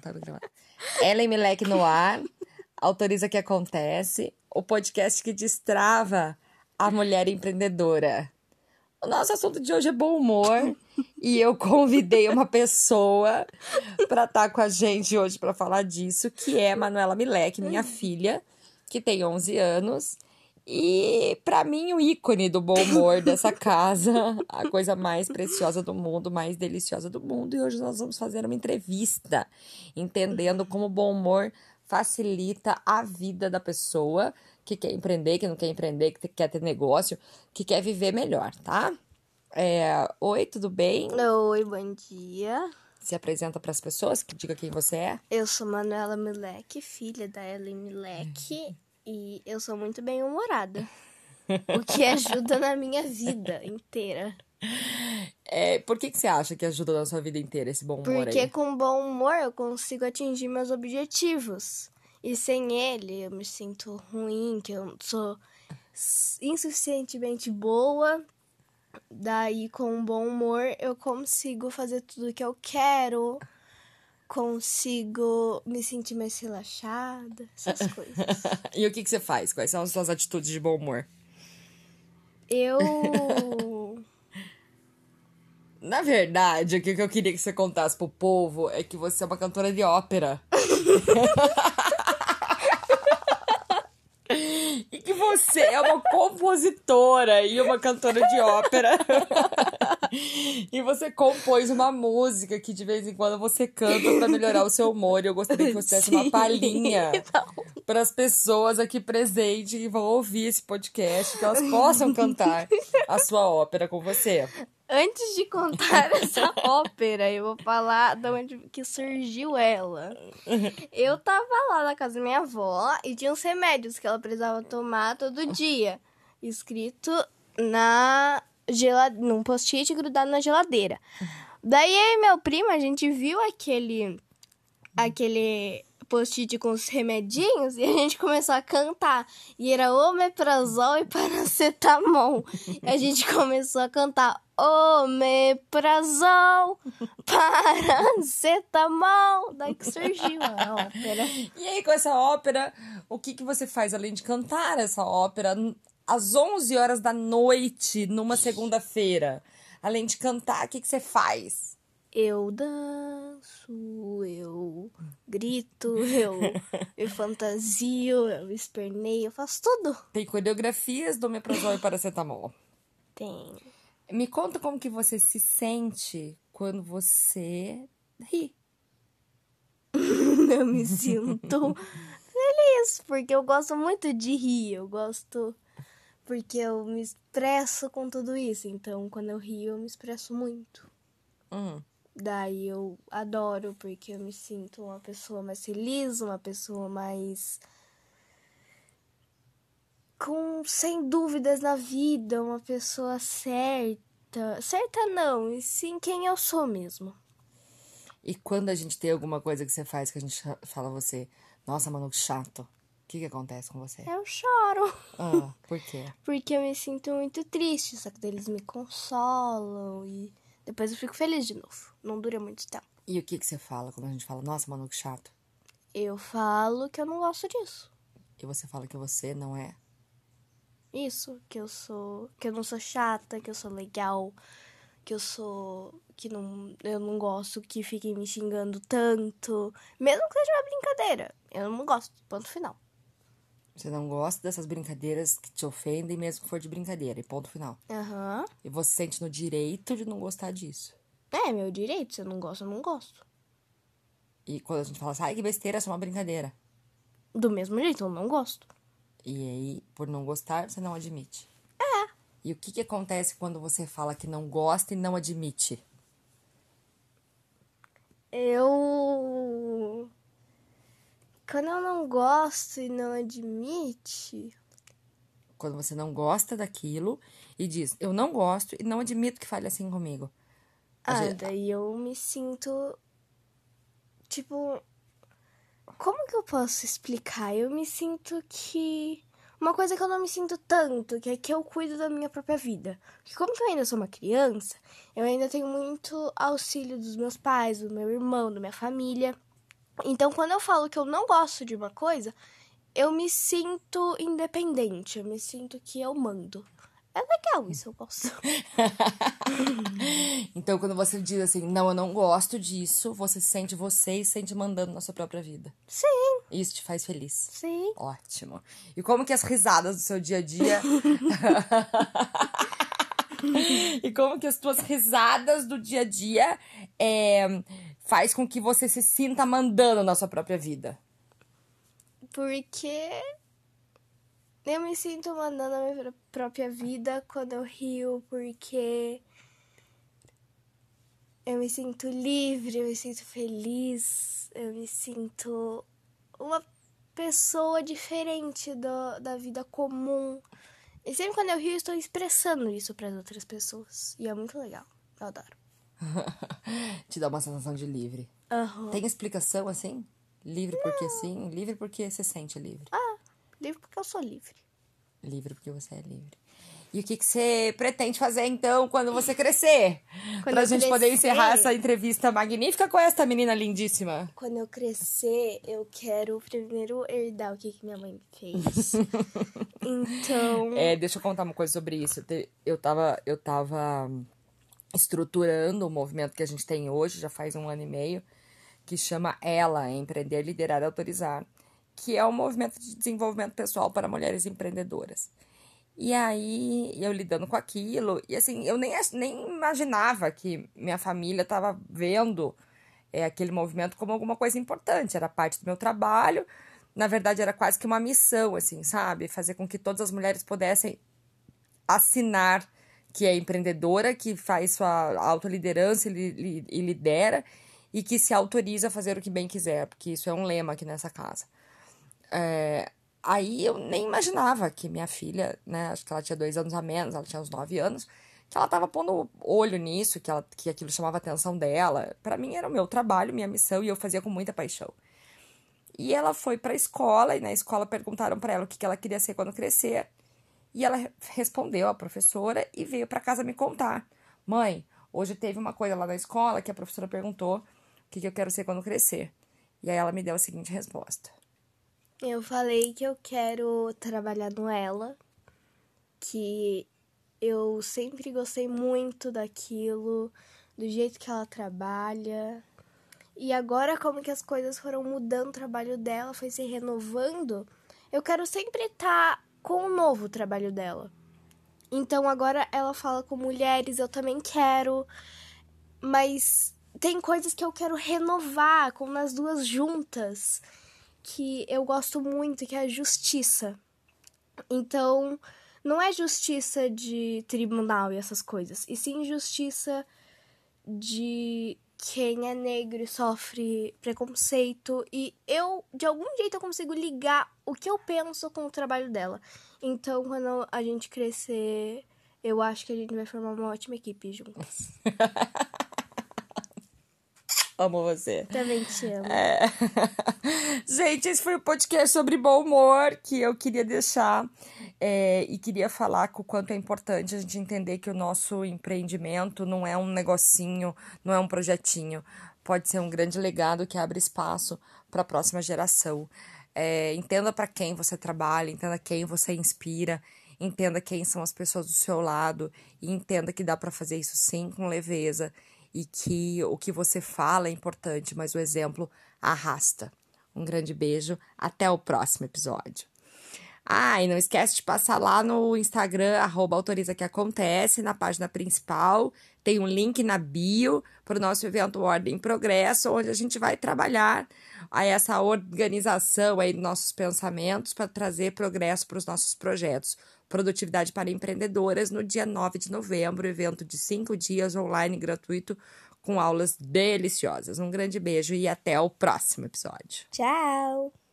tá gravando. Ellen Milek no ar, autoriza que acontece, o podcast que destrava a mulher empreendedora. O nosso assunto de hoje é bom humor e eu convidei uma pessoa para estar tá com a gente hoje para falar disso, que é Manuela Milek, minha filha, que tem 11 anos e para mim, o ícone do bom humor dessa casa, a coisa mais preciosa do mundo, mais deliciosa do mundo. E hoje nós vamos fazer uma entrevista, entendendo como o bom humor facilita a vida da pessoa que quer empreender, que não quer empreender, que quer ter negócio, que quer viver melhor, tá? É... Oi, tudo bem? Oi, bom dia. Se apresenta para as pessoas, que diga quem você é. Eu sou Manuela Milek, filha da Ellen Milek. E eu sou muito bem humorada. o que ajuda na minha vida inteira. É, por que, que você acha que ajuda na sua vida inteira esse bom humor Porque aí? com bom humor eu consigo atingir meus objetivos. E sem ele eu me sinto ruim, que eu sou insuficientemente boa. Daí com bom humor eu consigo fazer tudo que eu quero consigo me sentir mais relaxada, essas coisas. e o que, que você faz? Quais são as suas atitudes de bom humor? Eu. Na verdade, o que eu queria que você contasse pro povo é que você é uma cantora de ópera. e que você é uma compositora e uma cantora de ópera. e você compôs uma música que de vez em quando você canta para melhorar o seu humor. E eu gostaria que você desse uma palhinha para as pessoas aqui presentes que vão ouvir esse podcast, que elas possam cantar a sua ópera com você. Antes de contar essa ópera, eu vou falar de onde que surgiu ela. Eu tava lá na casa da minha avó e tinha uns remédios que ela precisava tomar todo dia, escrito na gelade... num post-it grudado na geladeira. Daí eu e meu primo, a gente viu aquele aquele post-it com os remedinhos e a gente começou a cantar. E era omeprazol e paracetamol. E a gente começou a cantar omeprazol, paracetamol. Daí que surgiu a ópera. E aí, com essa ópera, o que, que você faz além de cantar essa ópera às 11 horas da noite, numa segunda-feira? Além de cantar, o que, que você faz? Eu danço, eu grito, eu, eu fantasio, eu esperneio, eu faço tudo. Tem coreografias do Omeprazol e Paracetamol. Tem. Me conta como que você se sente quando você ri. eu me sinto feliz, porque eu gosto muito de rir, eu gosto porque eu me expresso com tudo isso. Então, quando eu rio, eu me expresso muito. Hum. Daí eu adoro, porque eu me sinto uma pessoa mais feliz, uma pessoa mais. com sem dúvidas na vida, uma pessoa certa. Certa não, e sim quem eu sou mesmo. E quando a gente tem alguma coisa que você faz que a gente fala a você, nossa, mano, que chato. O que, que acontece com você? Eu choro. Ah, por quê? Porque eu me sinto muito triste, só que eles me consolam e depois eu fico feliz de novo. Não dura muito tempo. E o que, que você fala quando a gente fala, nossa, mano, que chato? Eu falo que eu não gosto disso. E você fala que você não é? Isso, que eu sou. que eu não sou chata, que eu sou legal, que eu sou. que não. eu não gosto que fiquem me xingando tanto. Mesmo que seja uma brincadeira. Eu não gosto, ponto final. Você não gosta dessas brincadeiras que te ofendem, mesmo que for de brincadeira, e ponto final. Aham. E você sente no direito de não gostar disso. É, meu direito. Se eu não gosto, eu não gosto. E quando a gente fala assim, ai, que besteira, é só uma brincadeira. Do mesmo jeito, eu não gosto. E aí, por não gostar, você não admite. É. E o que, que acontece quando você fala que não gosta e não admite? Eu. Quando eu não gosto e não admite. Quando você não gosta daquilo e diz, eu não gosto e não admito que fale assim comigo. A Ah, gente- daí eu me sinto. Tipo. Como que eu posso explicar? Eu me sinto que. Uma coisa que eu não me sinto tanto, que é que eu cuido da minha própria vida. Porque como que eu ainda sou uma criança, eu ainda tenho muito auxílio dos meus pais, do meu irmão, da minha família. Então, quando eu falo que eu não gosto de uma coisa, eu me sinto independente, eu me sinto que eu mando. É legal isso, eu gosto. então, quando você diz assim, não, eu não gosto disso, você sente você e sente mandando na sua própria vida. Sim. Isso te faz feliz. Sim. Ótimo. E como que as risadas do seu dia a dia. e como que as tuas risadas do dia a dia é, faz com que você se sinta mandando na sua própria vida? Porque eu me sinto mandando a minha própria vida quando eu rio, porque eu me sinto livre, eu me sinto feliz, eu me sinto uma pessoa diferente do, da vida comum. E sempre quando eu rio, eu estou expressando isso para as outras pessoas. E é muito legal. Eu adoro. Te dá uma sensação de livre. Uhum. Tem explicação assim? Livre porque sim? Livre porque você sente livre? Ah, livre porque eu sou livre. Livre porque você é livre. E o que, que você pretende fazer então quando você crescer? Quando pra gente crescer... poder encerrar essa entrevista magnífica com esta menina lindíssima. Quando eu crescer, eu quero primeiro herdar o que, que minha mãe fez. então. É, deixa eu contar uma coisa sobre isso. Eu tava, eu tava estruturando o movimento que a gente tem hoje, já faz um ano e meio, que chama Ela, Empreender, Liderar e Autorizar, que é um movimento de desenvolvimento pessoal para mulheres empreendedoras. E aí, eu lidando com aquilo, e assim, eu nem, nem imaginava que minha família estava vendo é, aquele movimento como alguma coisa importante, era parte do meu trabalho, na verdade era quase que uma missão, assim, sabe? Fazer com que todas as mulheres pudessem assinar que é empreendedora, que faz sua autoliderança e, e lidera, e que se autoriza a fazer o que bem quiser, porque isso é um lema aqui nessa casa. É, Aí eu nem imaginava que minha filha, né, acho que ela tinha dois anos a menos, ela tinha uns nove anos, que ela tava pondo olho nisso, que, ela, que aquilo chamava a atenção dela. para mim era o meu trabalho, minha missão, e eu fazia com muita paixão. E ela foi pra escola, e na escola perguntaram para ela o que, que ela queria ser quando crescer. E ela respondeu a professora e veio para casa me contar. Mãe, hoje teve uma coisa lá na escola que a professora perguntou o que, que eu quero ser quando crescer. E aí ela me deu a seguinte resposta. Eu falei que eu quero trabalhar no Ela, que eu sempre gostei muito daquilo, do jeito que ela trabalha. E agora, como que as coisas foram mudando, o trabalho dela foi se renovando, eu quero sempre estar tá com o novo trabalho dela. Então agora ela fala com mulheres, eu também quero, mas tem coisas que eu quero renovar, como nas duas juntas que eu gosto muito, que é a justiça. Então, não é justiça de tribunal e essas coisas, e sim justiça de quem é negro e sofre preconceito. E eu, de algum jeito, eu consigo ligar o que eu penso com o trabalho dela. Então, quando a gente crescer, eu acho que a gente vai formar uma ótima equipe juntas. Amo você. Também te amo. É... Gente, esse foi o podcast sobre bom humor que eu queria deixar é, e queria falar com o quanto é importante a gente entender que o nosso empreendimento não é um negocinho, não é um projetinho. Pode ser um grande legado que abre espaço para a próxima geração. É, entenda para quem você trabalha, entenda quem você inspira, entenda quem são as pessoas do seu lado e entenda que dá para fazer isso sim com leveza e que o que você fala é importante, mas o exemplo arrasta. Um grande beijo, até o próximo episódio. Ah, e não esquece de passar lá no Instagram, arroba autoriza que acontece, na página principal. Tem um link na bio para o nosso evento Ordem em Progresso, onde a gente vai trabalhar a essa organização aí dos nossos pensamentos para trazer progresso para os nossos projetos. Produtividade para Empreendedoras, no dia 9 de novembro, evento de cinco dias online gratuito com aulas deliciosas. Um grande beijo e até o próximo episódio. Tchau!